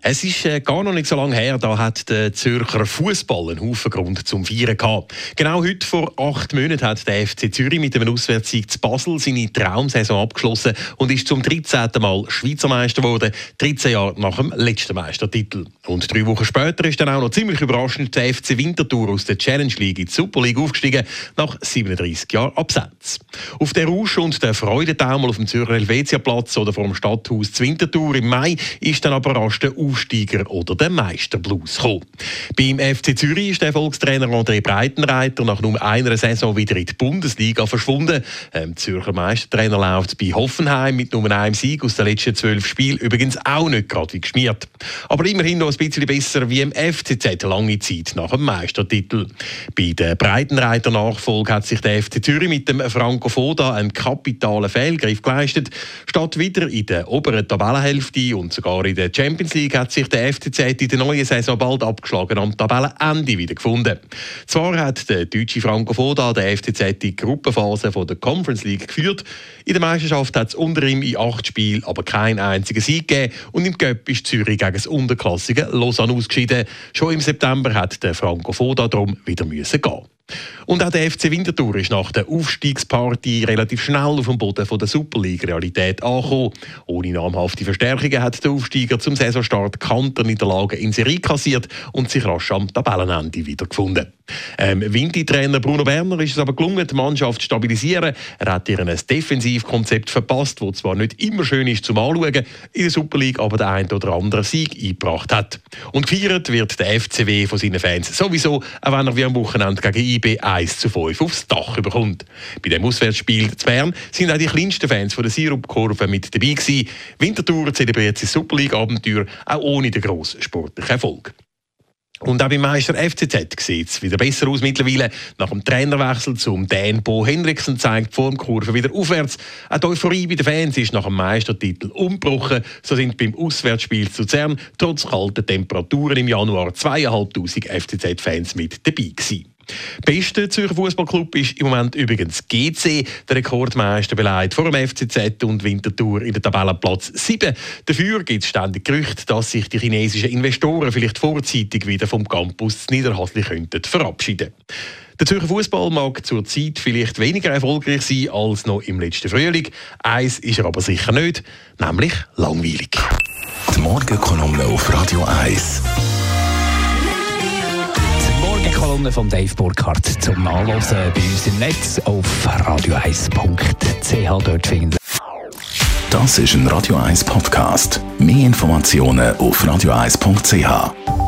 Es ist äh, gar noch nicht so lange her, da hat der Zürcher Fußball einen Haufen Grund zum Feiern gehabt. Genau heute vor acht Monaten hat der FC Zürich mit einem Auswärtssieg zu Basel seine Traumsaison abgeschlossen und ist zum 13. Mal Schweizer Meister geworden, 13 Jahre nach dem letzten Meistertitel. Und drei Wochen später ist dann auch noch ziemlich überraschend der FC Winterthur aus der Challenge League in die Super League aufgestiegen, nach 37 Jahren Absenz. Auf der Rausch und der Freudentaumel auf dem Zürcher Helvetia-Platz oder vor dem Stadthaus Winterthur im Mai ist dann aber rasch der Aufsteiger oder der Meisterblues gekommen. Beim FC Zürich ist der Erfolgstrainer André Breitenreiter nach nur einer Saison wieder in die Bundesliga verschwunden. Ähm, Zürcher Meistertrainer läuft bei Hoffenheim mit nur einem Sieg aus den letzten zwölf Spielen übrigens auch nicht gerade wie geschmiert. Aber immerhin noch ein bisschen besser wie im FCZ lange Zeit nach dem Meistertitel. Bei der Breitenreiter Nachfolge hat sich der FC Zürich mit dem Franco Foda einen kapitalen Fehlgriff geleistet. Statt wieder in der oberen Tabellenhälfte und sogar in der Champions League hat sich der FCZ in der neuen Saison bald abgeschlagen am Tabellenende wiedergefunden. Zwar hat der deutsche Franco Foda der FCZ die Gruppenphase von der Conference League geführt. In der Meisterschaft hat es unter ihm in acht Spielen aber keinen einzigen Sieg gegeben und im Göpp ist Zürich gegen das unterklassige Lausanne ausgeschieden. Schon im September hat der Franco Foda darum wieder müssen gehen. Und auch der FC Winterthur ist nach der Aufstiegsparty relativ schnell auf dem Boden von der Super League-Realität angekommen. Ohne namhafte Verstärkungen hat der Aufsteiger zum Saisonstart Kanterniederlagen in Serie kassiert und sich rasch am Tabellenende wiedergefunden. Ähm, Winti-Trainer Bruno Werner ist es aber gelungen, die Mannschaft zu stabilisieren. Er hat ihr ein Defensivkonzept verpasst, das zwar nicht immer schön ist zum Anschauen, in der Super League aber der ein oder andere Sieg eingebracht hat. Und gefeiert wird der FCW von seinen Fans sowieso, auch wenn er wie am Wochenende gegen IB 1 zu 5 aufs Dach bekommt. Bei dem Auswärtsspiel zu Bern sind auch die kleinsten Fans von der Sirupkurve mit dabei gewesen. Winterthur zelebriert sein Super League-Abenteuer auch ohne den grossen sportlichen Erfolg. Und auch beim Meister FCZ sieht es wieder besser aus mittlerweile. Nach dem Trainerwechsel zum Dan Bo Henriksen zeigt die Formkurve wieder aufwärts. Auch die Euphorie bei den Fans ist nach dem Meistertitel umgebrochen. So sind beim Auswärtsspiel zu Zern trotz kalter Temperaturen im Januar zweieinhalbtausend FCZ-Fans mit dabei gewesen. Beste Zürcher Fußballclub ist im Moment übrigens GC, der Rekordmeister beleidigt vor dem FCZ und Winterthur in der Tabellenplatz 7. Dafür gibt es ständig Gerüchte, dass sich die chinesischen Investoren vielleicht vorzeitig wieder vom Campus Niederhasli könnten verabschieden. Der Zürcher Fußball mag zurzeit vielleicht weniger erfolgreich sein als noch im letzten Frühling. Eins ist er aber sicher nicht, nämlich langweilig. Die Morgenkolumne auf Radio 1. Morgenkolumne von Dave Burkhardt zum Nachlesen bei uns im Netz auf radio1.ch. Dort finden Das ist ein Radio 1 Podcast. Mehr Informationen auf radio1.ch.